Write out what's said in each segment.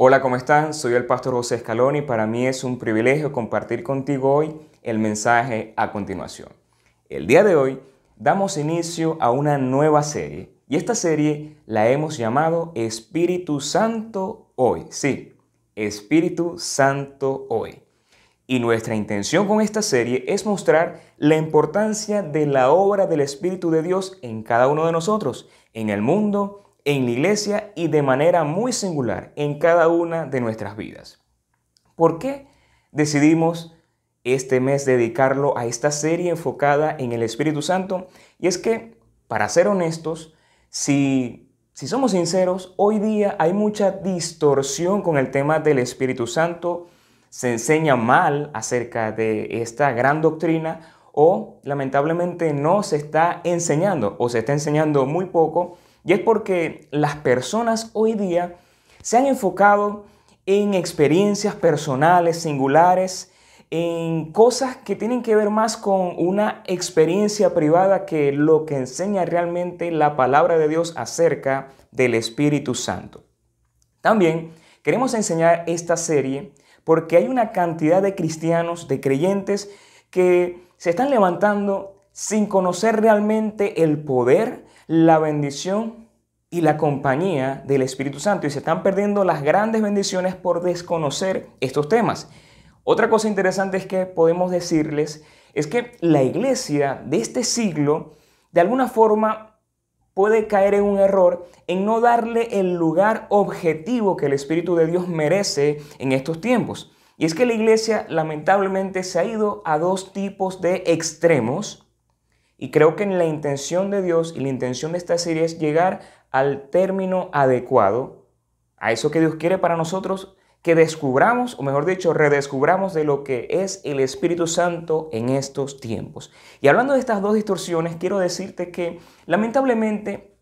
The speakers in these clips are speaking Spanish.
Hola, ¿cómo están? Soy el pastor José Escalón y para mí es un privilegio compartir contigo hoy el mensaje a continuación. El día de hoy damos inicio a una nueva serie y esta serie la hemos llamado Espíritu Santo hoy. Sí, Espíritu Santo hoy. Y nuestra intención con esta serie es mostrar la importancia de la obra del Espíritu de Dios en cada uno de nosotros, en el mundo en la iglesia y de manera muy singular en cada una de nuestras vidas. ¿Por qué decidimos este mes dedicarlo a esta serie enfocada en el Espíritu Santo? Y es que, para ser honestos, si, si somos sinceros, hoy día hay mucha distorsión con el tema del Espíritu Santo, se enseña mal acerca de esta gran doctrina o lamentablemente no se está enseñando o se está enseñando muy poco y es porque las personas hoy día se han enfocado en experiencias personales, singulares, en cosas que tienen que ver más con una experiencia privada que lo que enseña realmente la palabra de Dios acerca del Espíritu Santo. También queremos enseñar esta serie porque hay una cantidad de cristianos, de creyentes, que se están levantando sin conocer realmente el poder, la bendición y la compañía del Espíritu Santo y se están perdiendo las grandes bendiciones por desconocer estos temas. Otra cosa interesante es que podemos decirles es que la iglesia de este siglo de alguna forma puede caer en un error en no darle el lugar objetivo que el Espíritu de Dios merece en estos tiempos. Y es que la iglesia lamentablemente se ha ido a dos tipos de extremos y creo que la intención de Dios y la intención de esta serie es llegar al término adecuado, a eso que Dios quiere para nosotros, que descubramos, o mejor dicho, redescubramos de lo que es el Espíritu Santo en estos tiempos. Y hablando de estas dos distorsiones, quiero decirte que lamentablemente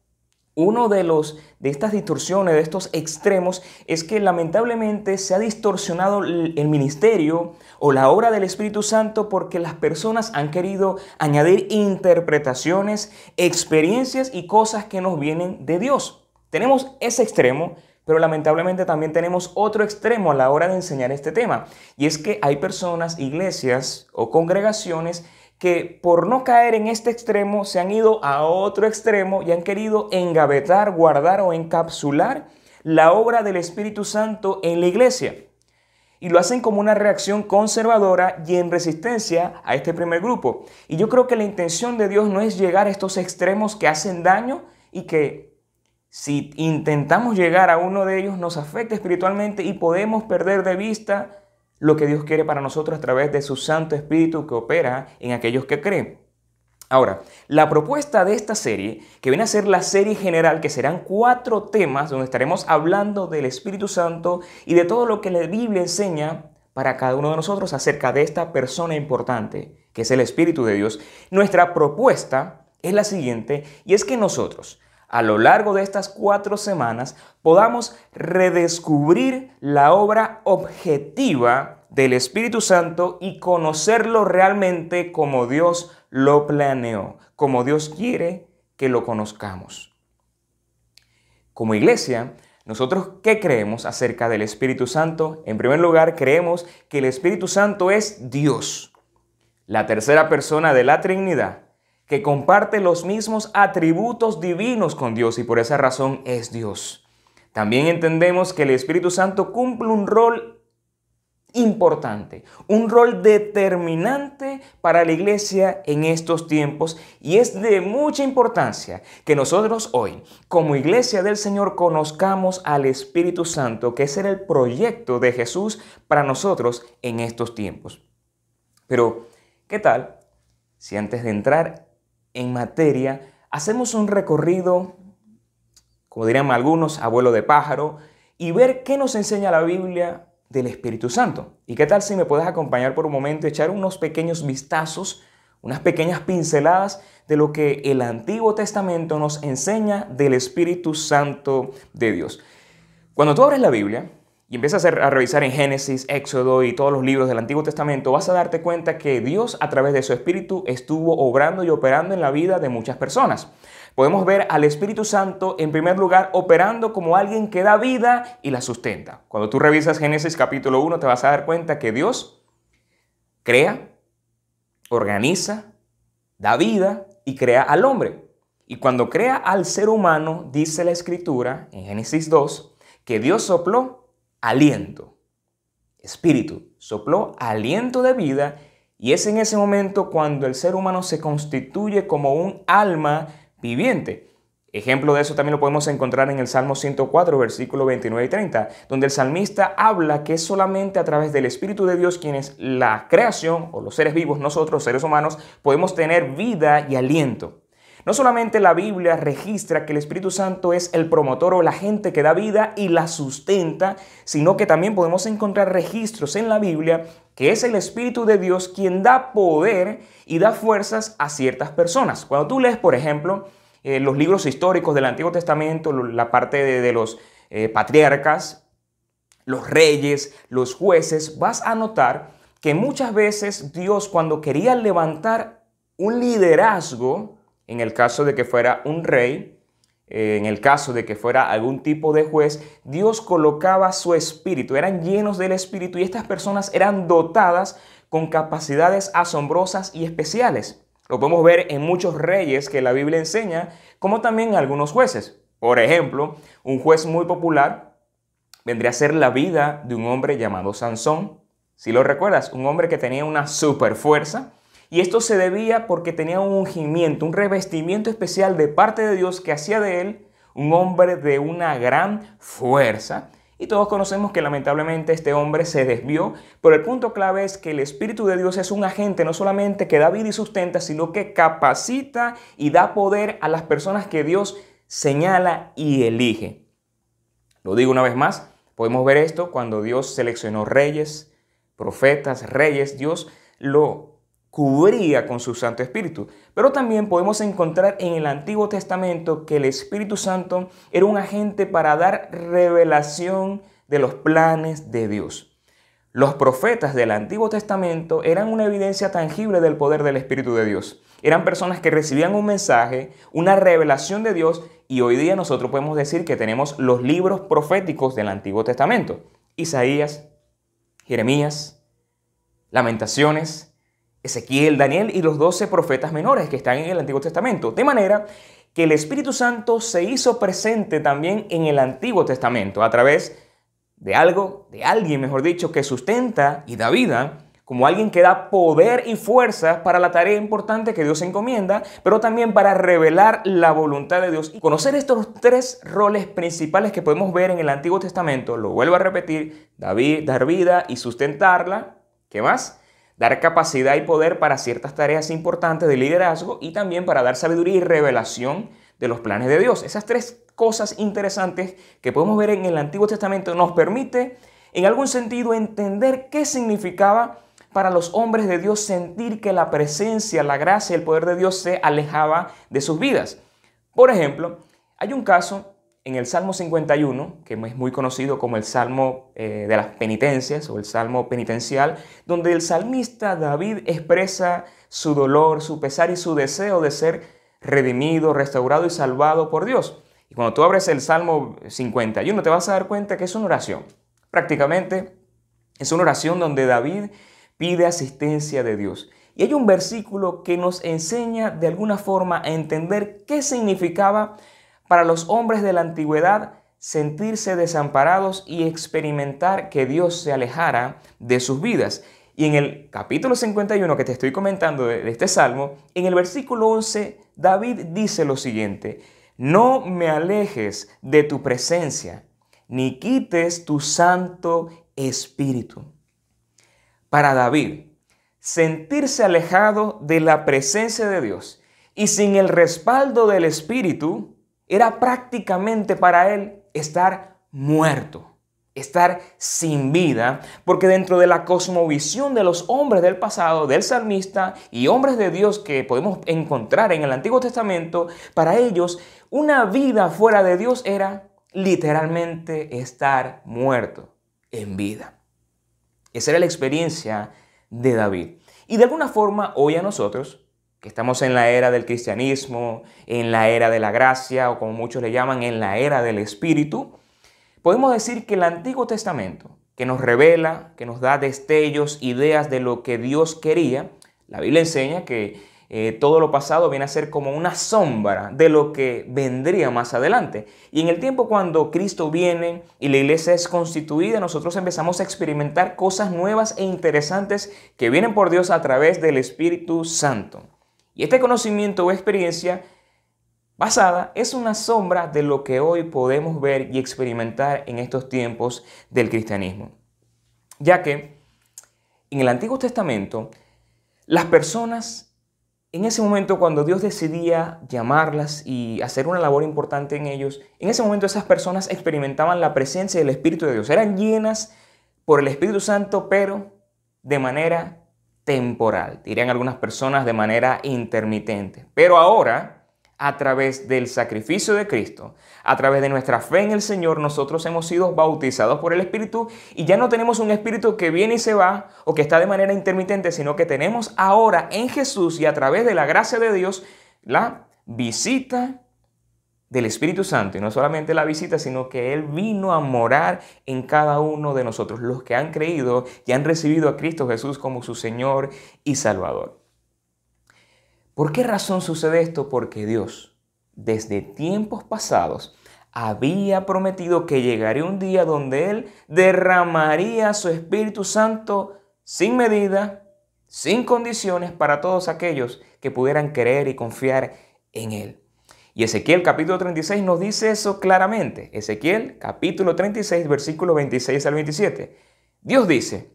uno de los de estas distorsiones, de estos extremos, es que lamentablemente se ha distorsionado el ministerio o la obra del Espíritu Santo porque las personas han querido añadir interpretaciones, experiencias y cosas que nos vienen de Dios. Tenemos ese extremo, pero lamentablemente también tenemos otro extremo a la hora de enseñar este tema. Y es que hay personas, iglesias o congregaciones que por no caer en este extremo se han ido a otro extremo y han querido engavetar, guardar o encapsular la obra del Espíritu Santo en la iglesia. Y lo hacen como una reacción conservadora y en resistencia a este primer grupo. Y yo creo que la intención de Dios no es llegar a estos extremos que hacen daño y que si intentamos llegar a uno de ellos nos afecta espiritualmente y podemos perder de vista lo que Dios quiere para nosotros a través de su Santo Espíritu que opera en aquellos que creen. Ahora, la propuesta de esta serie, que viene a ser la serie general, que serán cuatro temas donde estaremos hablando del Espíritu Santo y de todo lo que la Biblia enseña para cada uno de nosotros acerca de esta persona importante, que es el Espíritu de Dios. Nuestra propuesta es la siguiente, y es que nosotros, a lo largo de estas cuatro semanas podamos redescubrir la obra objetiva del Espíritu Santo y conocerlo realmente como Dios lo planeó, como Dios quiere que lo conozcamos. Como iglesia, nosotros qué creemos acerca del Espíritu Santo? En primer lugar, creemos que el Espíritu Santo es Dios, la tercera persona de la Trinidad que comparte los mismos atributos divinos con Dios y por esa razón es Dios. También entendemos que el Espíritu Santo cumple un rol importante, un rol determinante para la iglesia en estos tiempos y es de mucha importancia que nosotros hoy, como iglesia del Señor, conozcamos al Espíritu Santo, que es el proyecto de Jesús para nosotros en estos tiempos. Pero, ¿qué tal si antes de entrar en materia, hacemos un recorrido, como dirían algunos, abuelo de pájaro, y ver qué nos enseña la Biblia del Espíritu Santo. ¿Y qué tal si me puedes acompañar por un momento echar unos pequeños vistazos, unas pequeñas pinceladas de lo que el Antiguo Testamento nos enseña del Espíritu Santo de Dios? Cuando tú abres la Biblia, y empiezas a revisar en Génesis, Éxodo y todos los libros del Antiguo Testamento, vas a darte cuenta que Dios a través de su Espíritu estuvo obrando y operando en la vida de muchas personas. Podemos ver al Espíritu Santo en primer lugar operando como alguien que da vida y la sustenta. Cuando tú revisas Génesis capítulo 1 te vas a dar cuenta que Dios crea, organiza, da vida y crea al hombre. Y cuando crea al ser humano, dice la Escritura en Génesis 2, que Dios sopló aliento, espíritu, sopló aliento de vida y es en ese momento cuando el ser humano se constituye como un alma viviente. Ejemplo de eso también lo podemos encontrar en el Salmo 104, versículo 29 y 30, donde el salmista habla que es solamente a través del Espíritu de Dios quienes la creación o los seres vivos, nosotros seres humanos, podemos tener vida y aliento. No solamente la Biblia registra que el Espíritu Santo es el promotor o la gente que da vida y la sustenta, sino que también podemos encontrar registros en la Biblia que es el Espíritu de Dios quien da poder y da fuerzas a ciertas personas. Cuando tú lees, por ejemplo, eh, los libros históricos del Antiguo Testamento, la parte de, los eh, patriarcas, los reyes, los jueces, vas a notar que muchas veces Dios cuando quería levantar un liderazgo, en el caso de que fuera un rey, eh, en el caso de que fuera algún tipo de juez, Dios colocaba su espíritu, eran llenos del espíritu y estas personas eran dotadas con capacidades asombrosas y especiales. Lo podemos ver en muchos reyes que la Biblia enseña, como también en algunos jueces. Por ejemplo, un juez muy popular vendría a ser la vida de un hombre llamado Sansón. Si lo recuerdas, un hombre que tenía una super fuerza, y esto se debía porque tenía un ungimiento, un revestimiento especial de parte de Dios que hacía de él un hombre de una gran fuerza. Y todos conocemos que lamentablemente este hombre se desvió, pero el punto clave es que el Espíritu de Dios es un agente no solamente que da vida y sustenta, sino que capacita y da poder a las personas que Dios señala y elige. Lo digo una vez más, podemos ver esto cuando Dios seleccionó reyes, profetas, reyes, Dios lo cubría con su Santo Espíritu. Pero también podemos encontrar en el Antiguo Testamento que el Espíritu Santo era un agente para dar revelación de los planes de Dios. Los profetas del Antiguo Testamento eran una evidencia tangible del poder del Espíritu de Dios. Eran personas que recibían un mensaje, una revelación de Dios y hoy día nosotros podemos decir que tenemos los libros proféticos del Antiguo Testamento. Isaías, Jeremías, Lamentaciones, Ezequiel, Daniel y los doce profetas menores que están en el Antiguo Testamento. De manera que el Espíritu Santo se hizo presente también en el Antiguo Testamento a través de algo, de alguien, mejor dicho, que sustenta y da vida, como alguien que da poder y fuerza para la tarea importante que Dios encomienda, pero también para revelar la voluntad de Dios. Y conocer estos tres roles principales que podemos ver en el Antiguo Testamento, lo vuelvo a repetir, dar vida y sustentarla. ¿Qué más? Dar capacidad y poder para ciertas tareas importantes de liderazgo y también para dar sabiduría y revelación de los planes de Dios. Esas tres cosas interesantes que podemos ver en el Antiguo Testamento nos permite en algún sentido entender qué significaba para los hombres de Dios sentir que la presencia, la gracia y el poder de Dios se alejaba de sus vidas. Por ejemplo, hay un caso en el Salmo 51, que es muy conocido como el Salmo eh, de las penitencias o el Salmo penitencial, donde el salmista David expresa su dolor, su pesar y su deseo de ser redimido, restaurado y salvado por Dios. Y cuando tú abres el Salmo 51 te vas a dar cuenta que es una oración. Prácticamente es una oración donde David pide asistencia de Dios. Y hay un versículo que nos enseña de alguna forma a entender qué significaba para los hombres de la antigüedad sentirse desamparados y experimentar que Dios se alejara de sus vidas. Y en el capítulo 51 que te estoy comentando de este salmo, en el versículo 11, David dice lo siguiente, no me alejes de tu presencia, ni quites tu santo espíritu. Para David, sentirse alejado de la presencia de Dios y sin el respaldo del espíritu era prácticamente para él estar muerto, estar sin vida, porque dentro de la cosmovisión de los hombres del pasado, del salmista y hombres de Dios que podemos encontrar en el Antiguo Testamento, para ellos una vida fuera de Dios era literalmente estar muerto. en vida. Esa era la experiencia de David. Y de alguna forma, hoy a nosotros, que estamos en la era del cristianismo, en la era de la gracia, o como muchos le llaman, en la era del Espíritu, podemos decir que el Antiguo Testamento, que nos revela, que nos da destellos, ideas de lo que Dios quería, la Biblia enseña que eh, todo lo pasado viene a ser como una sombra de lo que vendría más adelante. Y en el tiempo cuando Cristo viene y la iglesia es constituida, nosotros empezamos a experimentar cosas nuevas e interesantes que vienen por Dios a través del Espíritu Santo. Y este conocimiento o experiencia basada es una sombra de lo que hoy podemos ver y experimentar en estos tiempos del cristianismo. Ya que en el Antiguo Testamento las personas en ese momento cuando Dios decidía llamarlas y hacer una labor importante en ellos, en ese momento esas personas experimentaban la presencia del Espíritu de Dios. Eran llenas por el Espíritu Santo, pero de manera temporal. Dirían algunas personas de manera intermitente. Pero ahora a través del sacrificio de Cristo, a través de nuestra fe en el Señor, nosotros hemos sido bautizados por el Espíritu y ya no tenemos un Espíritu que viene y se va o que está de manera intermitente, sino que tenemos ahora en Jesús y a través de la gracia de Dios la visita del Espíritu Santo. Y no solamente la visita, sino que Él vino a morar en cada uno de nosotros, los que han creído y han recibido a Cristo Jesús como su Señor y Salvador. ¿Por qué razón sucede esto? Porque Dios, desde tiempos pasados, había prometido que llegaría un día donde Él derramaría su Espíritu Santo sin medida, sin condiciones para todos aquellos que pudieran creer y confiar en Él. Y Ezequiel capítulo 36 nos dice eso claramente. Ezequiel capítulo 36 versículo 26 al 27. Dios dice,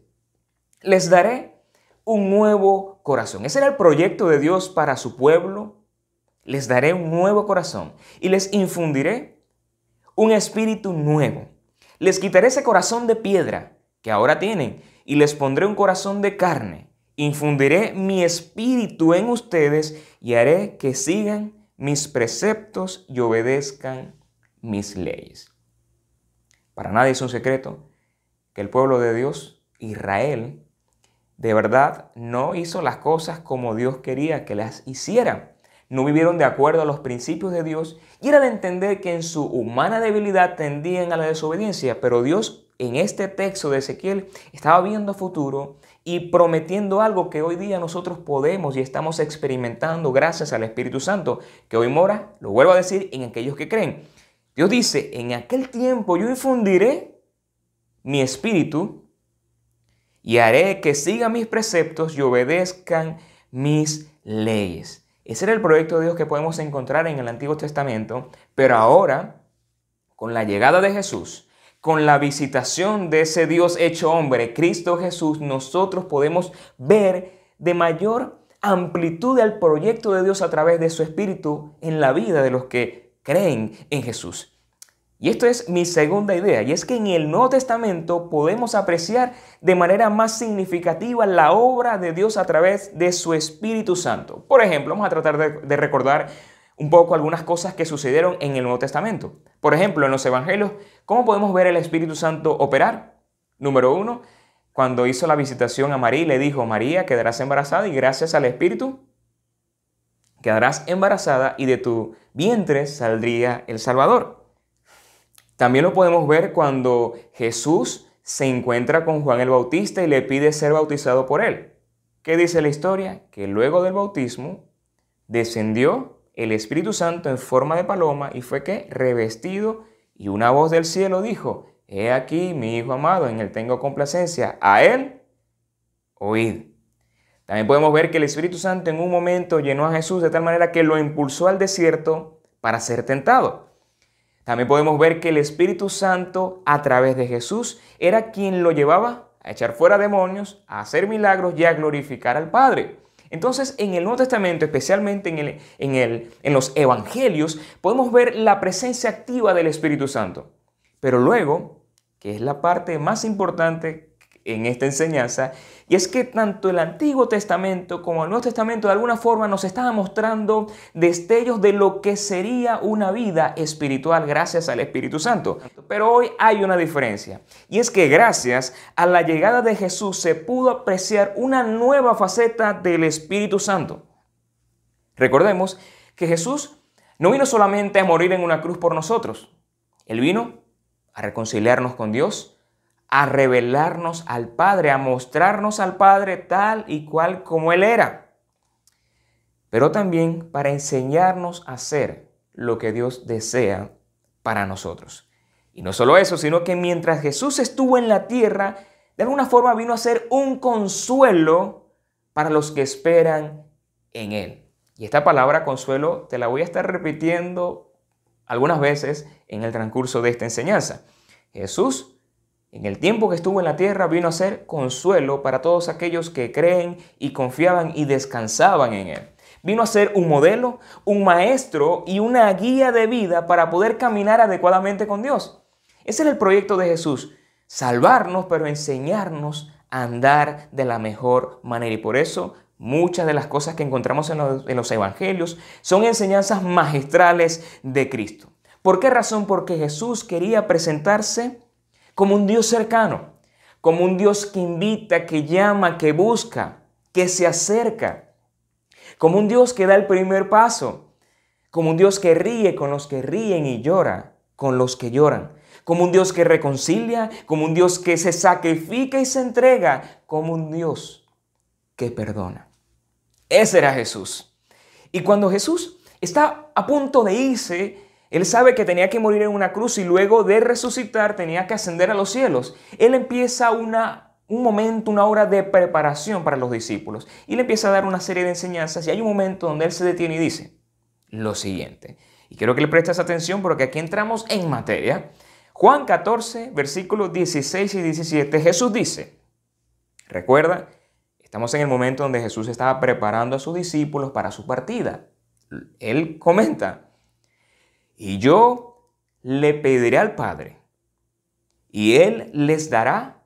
les daré un nuevo corazón. Ese era el proyecto de Dios para su pueblo. Les daré un nuevo corazón y les infundiré un espíritu nuevo. Les quitaré ese corazón de piedra que ahora tienen y les pondré un corazón de carne. Infundiré mi espíritu en ustedes y haré que sigan mis preceptos y obedezcan mis leyes. Para nadie es un secreto que el pueblo de Dios, Israel, de verdad no hizo las cosas como Dios quería que las hicieran. No vivieron de acuerdo a los principios de Dios y era de entender que en su humana debilidad tendían a la desobediencia, pero Dios en este texto de Ezequiel estaba viendo futuro y prometiendo algo que hoy día nosotros podemos y estamos experimentando gracias al Espíritu Santo, que hoy mora, lo vuelvo a decir, en aquellos que creen. Dios dice, en aquel tiempo yo infundiré mi espíritu y haré que sigan mis preceptos y obedezcan mis leyes. Ese era el proyecto de Dios que podemos encontrar en el Antiguo Testamento, pero ahora, con la llegada de Jesús, con la visitación de ese Dios hecho hombre, Cristo Jesús, nosotros podemos ver de mayor amplitud al proyecto de Dios a través de su Espíritu en la vida de los que creen en Jesús. Y esto es mi segunda idea, y es que en el Nuevo Testamento podemos apreciar de manera más significativa la obra de Dios a través de su Espíritu Santo. Por ejemplo, vamos a tratar de, recordar un poco algunas cosas que sucedieron en el Nuevo Testamento. Por ejemplo, en los Evangelios, ¿cómo podemos ver el Espíritu Santo operar? Número uno, cuando hizo la visitación a María y le dijo, María, quedarás embarazada y gracias al Espíritu quedarás embarazada y de tu vientre saldría el Salvador. También lo podemos ver cuando Jesús se encuentra con Juan el Bautista y le pide ser bautizado por él. ¿Qué dice la historia? Que luego del bautismo descendió el Espíritu Santo en forma de paloma y fue que revestido y una voz del cielo dijo, He aquí mi Hijo amado, en él tengo complacencia, a él oíd. También podemos ver que el Espíritu Santo en un momento llenó a Jesús de tal manera que lo impulsó al desierto para ser tentado. También podemos ver que el Espíritu Santo a través de Jesús era quien lo llevaba a echar fuera demonios, a hacer milagros y a glorificar al Padre. Entonces, en el Nuevo Testamento, especialmente en, el, en, el, en los Evangelios, podemos ver la presencia activa del Espíritu Santo. Pero luego, que es la parte más importante en esta enseñanza, y es que tanto el Antiguo Testamento como el Nuevo Testamento de alguna forma nos estaban mostrando destellos de lo que sería una vida espiritual gracias al Espíritu Santo. Pero hoy hay una diferencia, y es que gracias a la llegada de Jesús se pudo apreciar una nueva faceta del Espíritu Santo. Recordemos que Jesús no vino solamente a morir en una cruz por nosotros, Él vino a reconciliarnos con Dios, a revelarnos al Padre, a mostrarnos al Padre tal y cual como Él era, pero también para enseñarnos a hacer lo que Dios desea para nosotros. Y no solo eso, sino que mientras Jesús estuvo en la tierra, de alguna forma vino a ser un consuelo para los que esperan en Él. Y esta palabra consuelo te la voy a estar repitiendo algunas veces en el transcurso de esta enseñanza. Jesús, en el tiempo que estuvo en la tierra, vino a ser consuelo para todos aquellos que creen y confiaban y descansaban en Él. Vino a ser un modelo, un maestro y una guía de vida para poder caminar adecuadamente con Dios. Ese es el proyecto de Jesús, salvarnos, pero enseñarnos a andar de la mejor manera. Y por eso Muchas de las cosas que encontramos en los, evangelios son enseñanzas magistrales de Cristo. ¿Por qué razón? Porque Jesús quería presentarse como un Dios cercano, como un Dios que invita, que llama, que busca, que se acerca, como un Dios que da el primer paso, como un Dios que ríe con los que ríen y llora con los que lloran, como un Dios que reconcilia, como un Dios que se sacrifica y se entrega, como un Dios que perdona. Ese era Jesús. Y cuando Jesús está a punto de irse, él sabe que tenía que morir en una cruz y luego de resucitar tenía que ascender a los cielos. Él empieza una, un momento, una hora de preparación para los discípulos. Y le empieza a dar una serie de enseñanzas y hay un momento donde él se detiene y dice lo siguiente. Y quiero que le prestes atención porque aquí entramos en materia. Juan 14, versículos 16 y 17, Jesús dice, recuerda, Estamos en el momento donde Jesús estaba preparando a sus discípulos para su partida. Él comenta, y yo le pediré al Padre, y Él les dará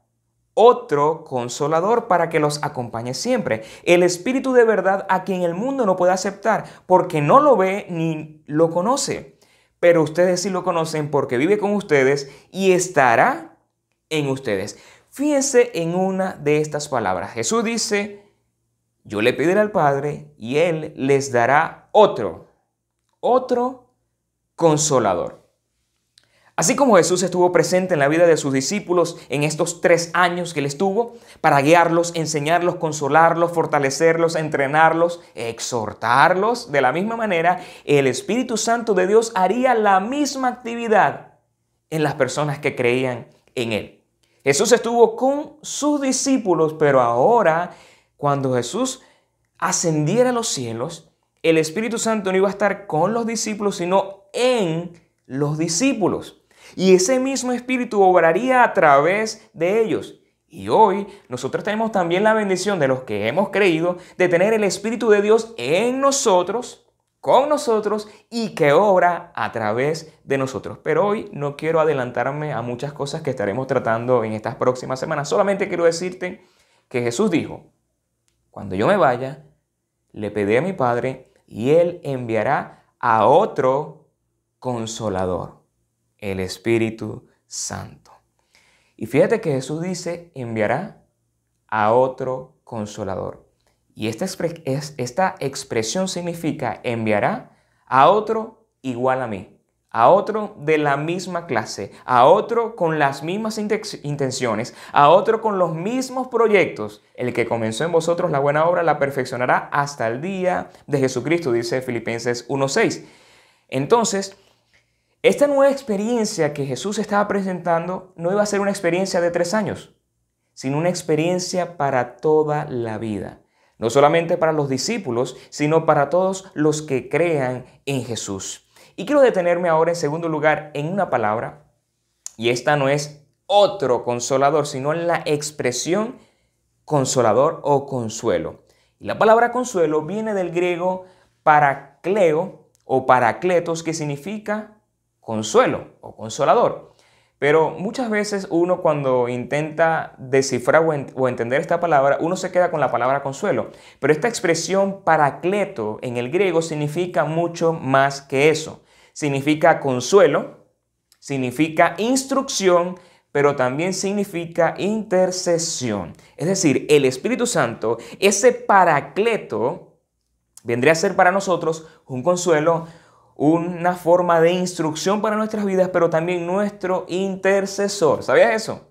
otro consolador para que los acompañe siempre. El Espíritu de verdad a quien el mundo no puede aceptar, porque no lo ve ni lo conoce. Pero ustedes sí lo conocen porque vive con ustedes y estará en ustedes. Fíjense en una de estas palabras. Jesús dice, yo le pediré al Padre y Él les dará otro, otro consolador. Así como Jesús estuvo presente en la vida de sus discípulos en estos tres años que Él estuvo, para guiarlos, enseñarlos, consolarlos, fortalecerlos, entrenarlos, exhortarlos, de la misma manera, el Espíritu Santo de Dios haría la misma actividad en las personas que creían en Él. Jesús estuvo con sus discípulos, pero ahora cuando Jesús ascendiera a los cielos, el Espíritu Santo no iba a estar con los discípulos, sino en los discípulos. Y ese mismo Espíritu obraría a través de ellos. Y hoy nosotros tenemos también la bendición de los que hemos creído de tener el Espíritu de Dios en nosotros con nosotros y que obra a través de nosotros. Pero hoy no quiero adelantarme a muchas cosas que estaremos tratando en estas próximas semanas. Solamente quiero decirte que Jesús dijo, cuando yo me vaya, le pediré a mi Padre y Él enviará a otro consolador, el Espíritu Santo. Y fíjate que Jesús dice, enviará a otro consolador. Y esta, esta expresión significa enviará a otro igual a mí, a otro de la misma clase, a otro con las mismas intenciones, a otro con los mismos proyectos. El que comenzó en vosotros la buena obra la perfeccionará hasta el día de Jesucristo, dice Filipenses 1.6. Entonces, esta nueva experiencia que Jesús estaba presentando no iba a ser una experiencia de tres años, sino una experiencia para toda la vida no solamente para los discípulos, sino para todos los que crean en Jesús. Y quiero detenerme ahora en segundo lugar en una palabra, y esta no es otro consolador, sino en la expresión consolador o consuelo. La palabra consuelo viene del griego paracleo o paracletos, que significa consuelo o consolador. Pero muchas veces uno cuando intenta descifrar o, entender esta palabra, uno se queda con la palabra consuelo. Pero esta expresión paracleto en el griego significa mucho más que eso. Significa consuelo, significa instrucción, pero también significa intercesión. Es decir, el Espíritu Santo, ese paracleto, vendría a ser para nosotros un consuelo, una forma de instrucción para nuestras vidas, pero también nuestro intercesor. ¿Sabías eso?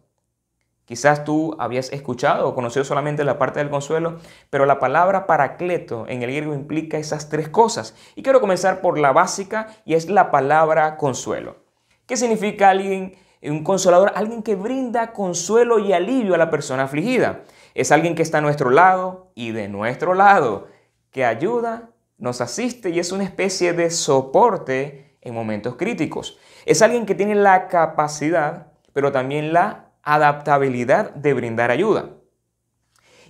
Quizás tú habías escuchado o conocido solamente la parte del consuelo, pero la palabra paracleto en el griego implica esas tres cosas. Y quiero comenzar por la básica y es la palabra consuelo. ¿Qué significa alguien, un consolador? Alguien que brinda consuelo y alivio a la persona afligida. Es alguien que está a nuestro lado y de nuestro lado, que ayuda nos asiste y es una especie de soporte en momentos críticos. Es alguien que tiene la capacidad, pero también la adaptabilidad de brindar ayuda.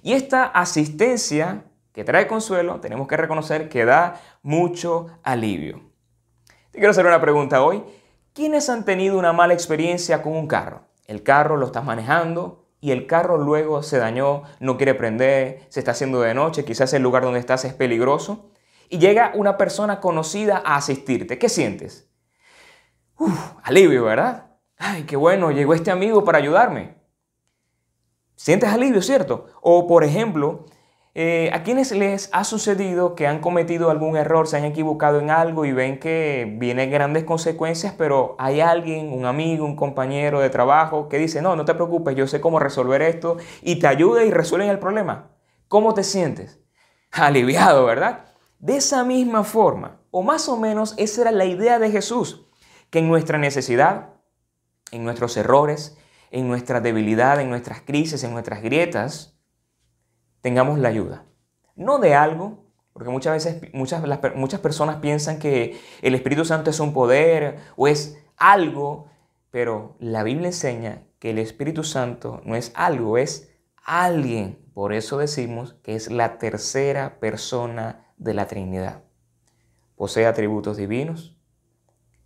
Y esta asistencia que trae consuelo, tenemos que reconocer que da mucho alivio. Te quiero hacer una pregunta hoy. ¿Quiénes han tenido una mala experiencia con un carro? El carro lo estás manejando y el carro luego se dañó, no quiere prender, se está haciendo de noche, quizás el lugar donde estás es peligroso y llega una persona conocida a asistirte, ¿qué sientes? Alivio, ¿verdad? Ay, qué bueno, llegó este amigo para ayudarme. Sientes alivio, ¿cierto? O por ejemplo, eh, a quienes les ha sucedido que han cometido algún error, se han equivocado en algo y ven que vienen grandes consecuencias, pero hay alguien, un amigo, un compañero de trabajo que dice, no, no te preocupes, yo sé cómo resolver esto y te ayuda y resuelven el problema. ¿Cómo te sientes? Aliviado, ¿verdad? De esa misma forma, o más o menos esa era la idea de Jesús, que en nuestra necesidad, en nuestros errores, en nuestra debilidad, en nuestras crisis, en nuestras grietas, tengamos la ayuda. No de algo, porque muchas veces muchas, muchas personas piensan que el Espíritu Santo es un poder o es algo, pero la Biblia enseña que el Espíritu Santo no es algo, es alguien. Por eso decimos que es la tercera persona de la Trinidad. Posee atributos divinos,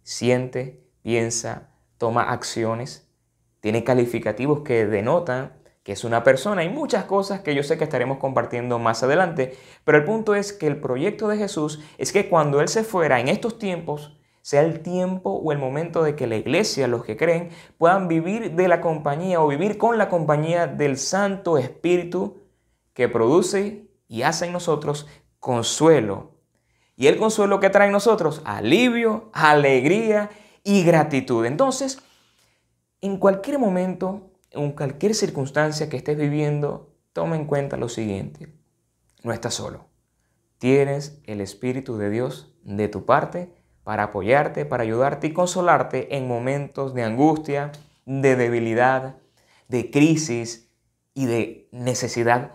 siente, piensa, toma acciones, tiene calificativos que denotan que es una persona y muchas cosas que yo sé que estaremos compartiendo más adelante, pero el punto es que el proyecto de Jesús es que cuando Él se fuera en estos tiempos, sea el tiempo o el momento de que la iglesia, los que creen, puedan vivir de la compañía o vivir con la compañía del Santo Espíritu que produce y hace en nosotros consuelo. Y el consuelo que trae en nosotros, alivio, alegría y gratitud. Entonces, en cualquier momento, en cualquier circunstancia que estés viviendo, toma en cuenta lo siguiente. No estás solo. Tienes el Espíritu de Dios de tu parte para apoyarte, para ayudarte y consolarte en momentos de angustia, de debilidad, de crisis y de necesidad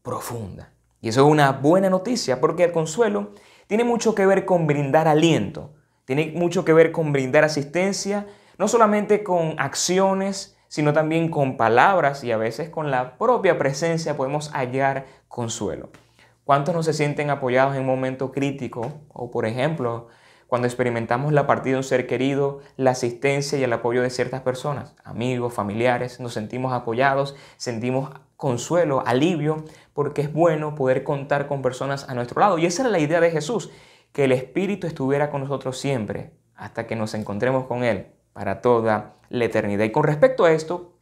profunda. Y eso es una buena noticia porque el consuelo tiene mucho que ver con brindar aliento, tiene mucho que ver con brindar asistencia, no solamente con acciones, sino también con palabras y a veces con la propia presencia podemos hallar consuelo. ¿Cuántos no se sienten apoyados en un momento crítico? O por ejemplo, cuando experimentamos la partida de un ser querido, la asistencia y el apoyo de ciertas personas, amigos, familiares, nos sentimos apoyados, sentimos consuelo, alivio, porque es bueno poder contar con personas a nuestro lado. Y esa era la idea de Jesús, que el Espíritu estuviera con nosotros siempre, hasta que nos encontremos con Él para toda la eternidad. Y con respecto a esto,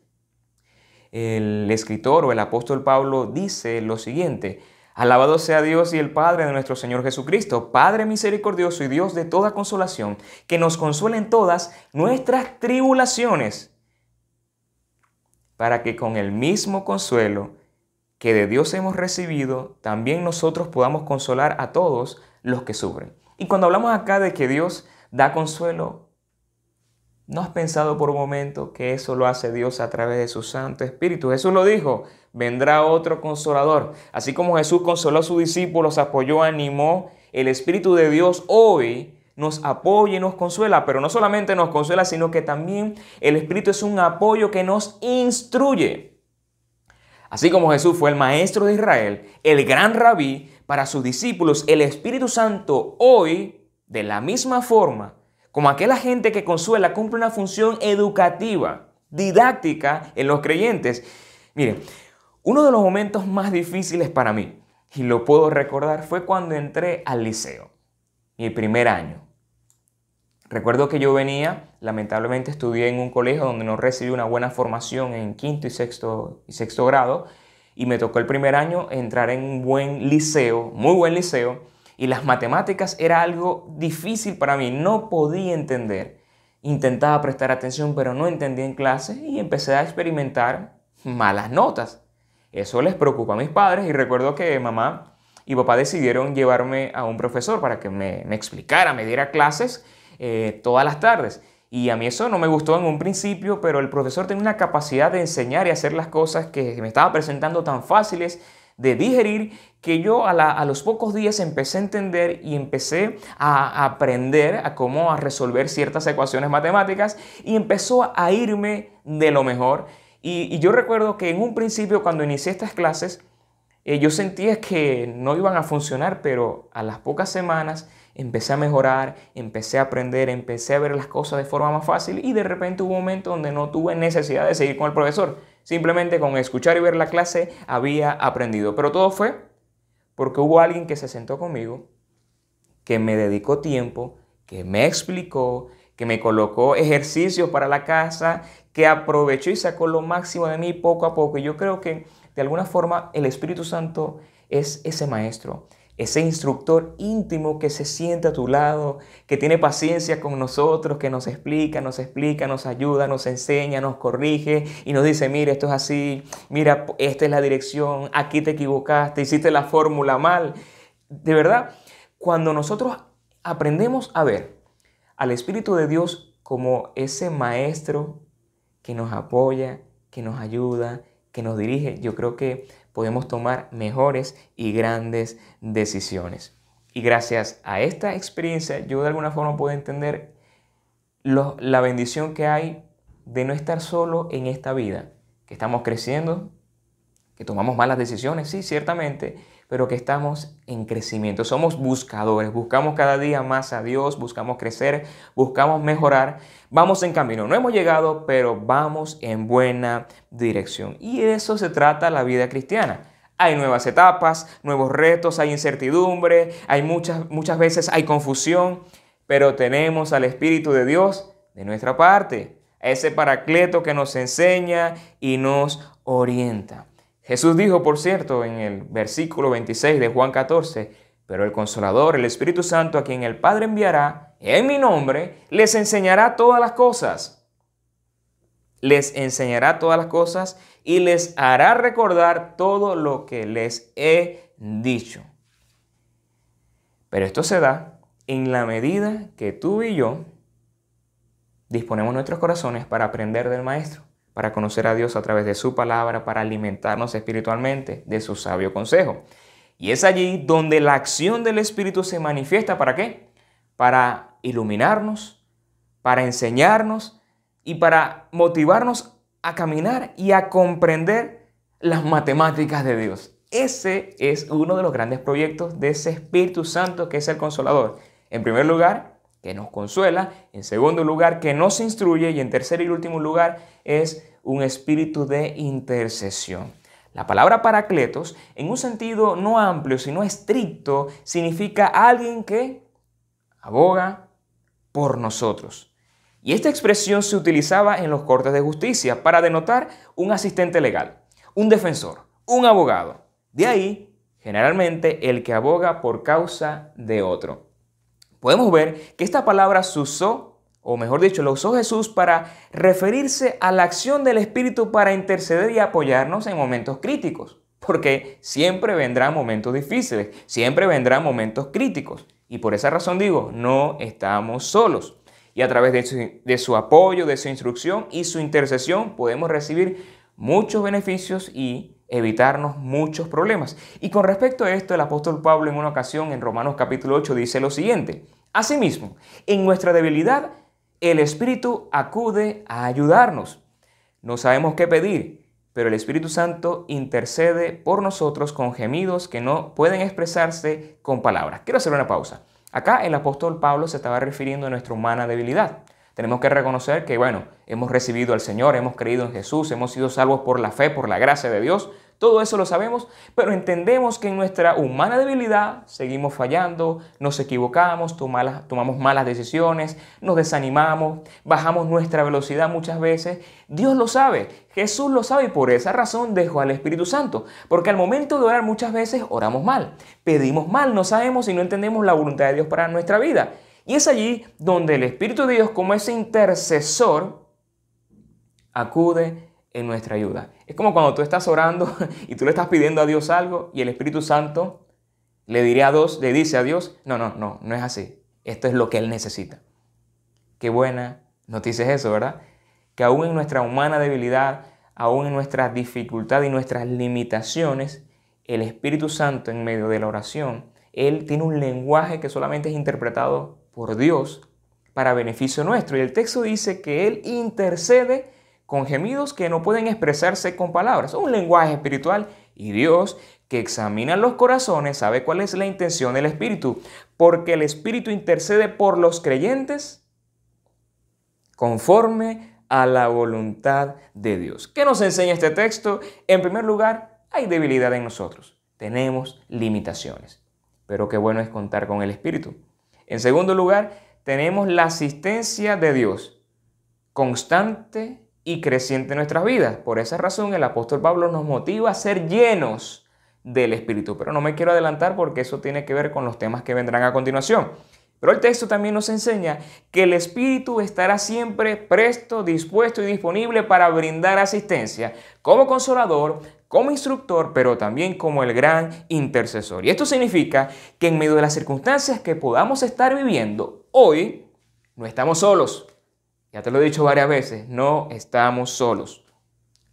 el escritor o el apóstol Pablo dice lo siguiente, Alabado sea Dios y el Padre de nuestro Señor Jesucristo, Padre misericordioso y Dios de toda consolación, que nos consuele en todas nuestras tribulaciones, para que con el mismo consuelo que de Dios hemos recibido, también nosotros podamos consolar a todos los que sufren. Y cuando hablamos acá de que Dios da consuelo, ¿No has pensado por un momento que eso lo hace Dios a través de su Santo Espíritu? Jesús lo dijo, vendrá otro consolador. Así como Jesús consoló a sus discípulos, apoyó, animó, el Espíritu de Dios hoy nos apoya y nos consuela, pero no solamente nos consuela, sino que también el Espíritu es un apoyo que nos instruye. Así como Jesús fue el maestro de Israel, el gran rabí para sus discípulos, el Espíritu Santo hoy, de la misma forma, como aquella gente que consuela, cumple una función educativa, didáctica en los creyentes. Miren, uno de los momentos más difíciles para mí, y lo puedo recordar, fue cuando entré al liceo, mi primer año. Recuerdo que yo venía, lamentablemente estudié en un colegio donde no recibí una buena formación en quinto y sexto, y sexto grado, y me tocó el primer año entrar en un buen liceo, muy buen liceo, y las matemáticas era algo difícil para mí, no podía entender. Intentaba prestar atención, pero no entendía en clase y empecé a experimentar malas notas. Eso les preocupa a mis padres y recuerdo que mamá y papá decidieron llevarme a un profesor para que me, explicara, me diera clases eh, todas las tardes. Y a mí eso no me gustó en un principio, pero el profesor tenía una capacidad de enseñar y hacer las cosas que me estaba presentando tan fáciles de digerir que yo a, los pocos días empecé a entender y empecé a aprender a cómo a resolver ciertas ecuaciones matemáticas y empezó a irme de lo mejor. Y, yo recuerdo que en un principio cuando inicié estas clases, eh, yo sentía que no iban a funcionar, pero a las pocas semanas empecé a mejorar, empecé a aprender, empecé a ver las cosas de forma más fácil y de repente hubo un momento donde no tuve necesidad de seguir con el profesor. Simplemente con escuchar y ver la clase había aprendido. Pero todo fue porque hubo alguien que se sentó conmigo, que me dedicó tiempo, que me explicó, que me colocó ejercicios para la casa, que aprovechó y sacó lo máximo de mí poco a poco. Y yo creo que de alguna forma el Espíritu Santo es ese maestro ese instructor íntimo que se siente a tu lado, que tiene paciencia con nosotros, que nos explica, nos explica, nos ayuda, nos enseña, nos corrige y nos dice, mira, esto es así, mira, esta es la dirección, aquí te equivocaste, hiciste la fórmula mal. De verdad, cuando nosotros aprendemos a ver al Espíritu de Dios como ese maestro que nos apoya, que nos ayuda, que nos dirige, yo creo que podemos tomar mejores y grandes decisiones. Y gracias a esta experiencia yo de alguna forma puedo entender la bendición que hay de no estar solo en esta vida, que estamos creciendo, que tomamos malas decisiones, sí, ciertamente, pero que estamos en crecimiento. Somos buscadores, buscamos cada día más a Dios, buscamos crecer, buscamos mejorar, vamos en camino. No hemos llegado, pero vamos en buena dirección. Y de eso se trata la vida cristiana. Hay nuevas etapas, nuevos retos, hay incertidumbre, hay muchas, muchas veces hay confusión, pero tenemos al Espíritu de Dios de nuestra parte, ese paracleto que nos enseña y nos orienta. Jesús dijo, por cierto, en el versículo 26 de Juan 14, pero el consolador, el Espíritu Santo, a quien el Padre enviará en mi nombre, les enseñará todas las cosas. Les enseñará todas las cosas y les hará recordar todo lo que les he dicho. Pero esto se da en la medida que tú y yo disponemos nuestros corazones para aprender del Maestro para conocer a Dios a través de su palabra, para alimentarnos espiritualmente de su sabio consejo. Y es allí donde la acción del Espíritu se manifiesta. ¿Para qué? Para iluminarnos, para enseñarnos y para motivarnos a caminar y a comprender las matemáticas de Dios. Ese es uno de los grandes proyectos de ese Espíritu Santo que es el consolador. En primer lugar, que nos consuela, en segundo lugar, que nos instruye y en tercer y último lugar es un espíritu de intercesión. La palabra paracletos, en un sentido no amplio, sino estricto, significa alguien que aboga por nosotros. Y esta expresión se utilizaba en los cortes de justicia para denotar un asistente legal, un defensor, un abogado. De ahí, generalmente, el que aboga por causa de otro podemos ver que esta palabra se usó, o mejor dicho, lo usó Jesús para referirse a la acción del Espíritu para interceder y apoyarnos en momentos críticos. Porque siempre vendrán momentos difíciles, siempre vendrán momentos críticos. Y por esa razón digo, no estamos solos. Y a través de su, de su apoyo, de su instrucción y su intercesión podemos recibir muchos beneficios y evitarnos muchos problemas. Y con respecto a esto, el apóstol Pablo en una ocasión en Romanos capítulo 8 dice lo siguiente, Asimismo, en nuestra debilidad, el Espíritu acude a ayudarnos. No sabemos qué pedir, pero el Espíritu Santo intercede por nosotros con gemidos que no pueden expresarse con palabras. Quiero hacer una pausa. Acá el apóstol Pablo se estaba refiriendo a nuestra humana debilidad. Tenemos que reconocer que, bueno, hemos recibido al Señor, hemos creído en Jesús, hemos sido salvos por la fe, por la gracia de Dios. Todo eso lo sabemos, pero entendemos que en nuestra humana debilidad seguimos fallando, nos equivocamos, tomamos malas decisiones, nos desanimamos, bajamos nuestra velocidad muchas veces. Dios lo sabe, Jesús lo sabe y por esa razón dejó al Espíritu Santo. Porque al momento de orar muchas veces oramos mal, pedimos mal, no sabemos y no entendemos la voluntad de Dios para nuestra vida. Y es allí donde el Espíritu de Dios como ese intercesor acude en nuestra ayuda. Es como cuando tú estás orando y tú le estás pidiendo a Dios algo y el Espíritu Santo le, diría a Dios, le dice a Dios, no, no, no, no es así. Esto es lo que Él necesita. Qué buena noticia es eso, ¿verdad? Que aún en nuestra humana debilidad, aún en nuestras dificultades y nuestras limitaciones, el Espíritu Santo en medio de la oración, Él tiene un lenguaje que solamente es interpretado por Dios para beneficio nuestro. Y el texto dice que Él intercede con gemidos que no pueden expresarse con palabras. Un lenguaje espiritual y Dios que examina los corazones sabe cuál es la intención del Espíritu, porque el Espíritu intercede por los creyentes conforme a la voluntad de Dios. ¿Qué nos enseña este texto? En primer lugar, hay debilidad en nosotros, tenemos limitaciones, pero qué bueno es contar con el Espíritu. En segundo lugar, tenemos la asistencia de Dios constante y creciente en nuestras vidas. Por esa razón el apóstol Pablo nos motiva a ser llenos del Espíritu. Pero no me quiero adelantar porque eso tiene que ver con los temas que vendrán a continuación. Pero el texto también nos enseña que el Espíritu estará siempre presto, dispuesto y disponible para brindar asistencia como consolador, como instructor, pero también como el gran intercesor. Y esto significa que en medio de las circunstancias que podamos estar viviendo hoy, no estamos solos. Ya te lo he dicho varias veces, no estamos solos.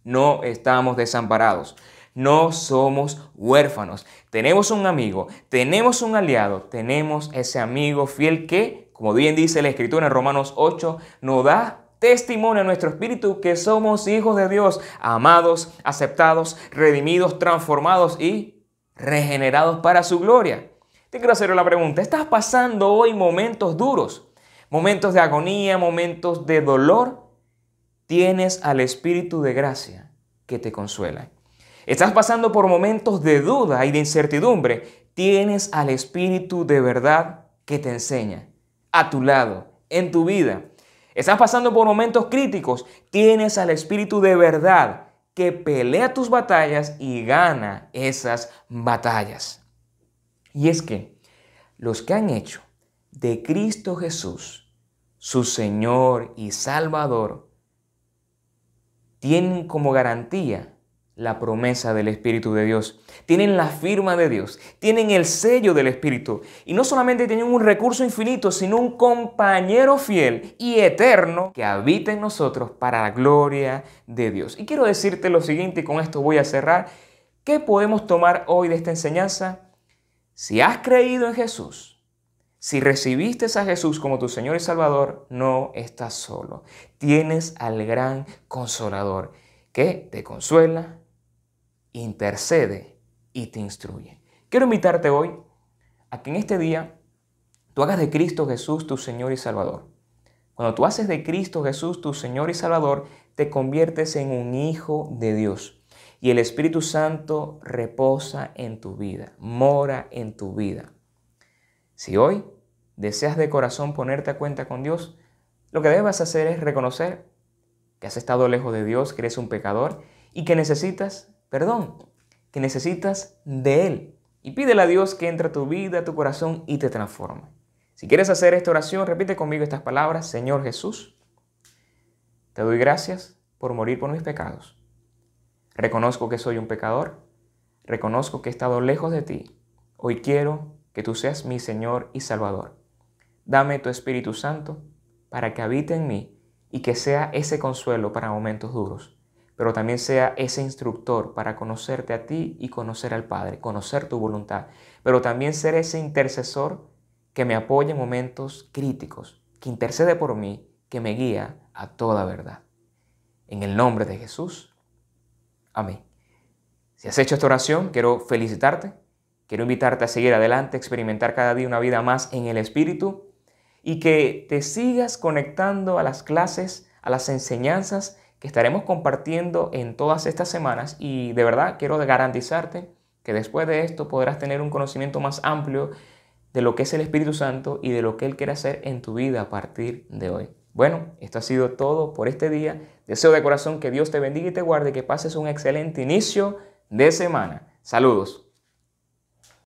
No estamos desamparados. No somos huérfanos. Tenemos un amigo, tenemos un aliado, tenemos ese amigo fiel que, como bien dice la escritura en Romanos 8, nos da testimonio a nuestro espíritu que somos hijos de Dios, amados, aceptados, redimidos, transformados y regenerados para su gloria. Te quiero hacer la pregunta, ¿estás pasando hoy momentos duros? Momentos de agonía, momentos de dolor. Tienes al Espíritu de gracia que te consuela. Estás pasando por momentos de duda y de incertidumbre. Tienes al Espíritu de verdad que te enseña a tu lado, en tu vida. Estás pasando por momentos críticos. Tienes al Espíritu de verdad que pelea tus batallas y gana esas batallas. Y es que los que han hecho de Cristo Jesús su Señor y Salvador tienen como garantía la promesa del Espíritu de Dios, tienen la firma de Dios, tienen el sello del Espíritu y no solamente tienen un recurso infinito, sino un compañero fiel y eterno que habita en nosotros para la gloria de Dios. Y quiero decirte lo siguiente y con esto voy a cerrar. ¿Qué podemos tomar hoy de esta enseñanza? Si has creído en Jesús, si recibiste a Jesús como tu Señor y Salvador, no estás solo. Tienes al gran consolador que te consuela, intercede y te instruye. Quiero invitarte hoy a que en este día tú hagas de Cristo Jesús tu Señor y Salvador. Cuando tú haces de Cristo Jesús tu Señor y Salvador, te conviertes en un hijo de Dios. Y el Espíritu Santo reposa en tu vida, mora en tu vida. Si hoy deseas de corazón ponerte a cuenta con Dios, lo que debes hacer es reconocer que has estado lejos de Dios, que eres un pecador y que necesitas perdón, que necesitas de Él. Y pídele a Dios que entre a tu vida, a tu corazón y te transforme. Si quieres hacer esta oración, repite conmigo estas palabras. Señor Jesús, te doy gracias por morir por mis pecados. Reconozco que soy un pecador. Reconozco que he estado lejos de ti. Hoy quiero que tú seas mi Señor y Salvador. Dame tu Espíritu Santo para que habite en mí y que sea ese consuelo para momentos duros pero también sea ese instructor para conocerte a ti y conocer al Padre, conocer tu voluntad, pero también ser ese intercesor que me apoya en momentos críticos, que intercede por mí, que me guía a toda verdad. En el nombre de Jesús. Amén. Si has hecho esta oración, quiero felicitarte Quiero invitarte a seguir adelante, experimentar cada día una vida más en el Espíritu y que te sigas conectando a las clases, a las enseñanzas que estaremos compartiendo en todas estas semanas y de verdad quiero garantizarte que después de esto podrás tener un conocimiento más amplio de lo que es el Espíritu Santo y de lo que Él quiere hacer en tu vida a partir de hoy. Bueno, esto ha sido todo por este día. Deseo de corazón que Dios te bendiga y te guarde, que pases un excelente inicio de semana. Saludos.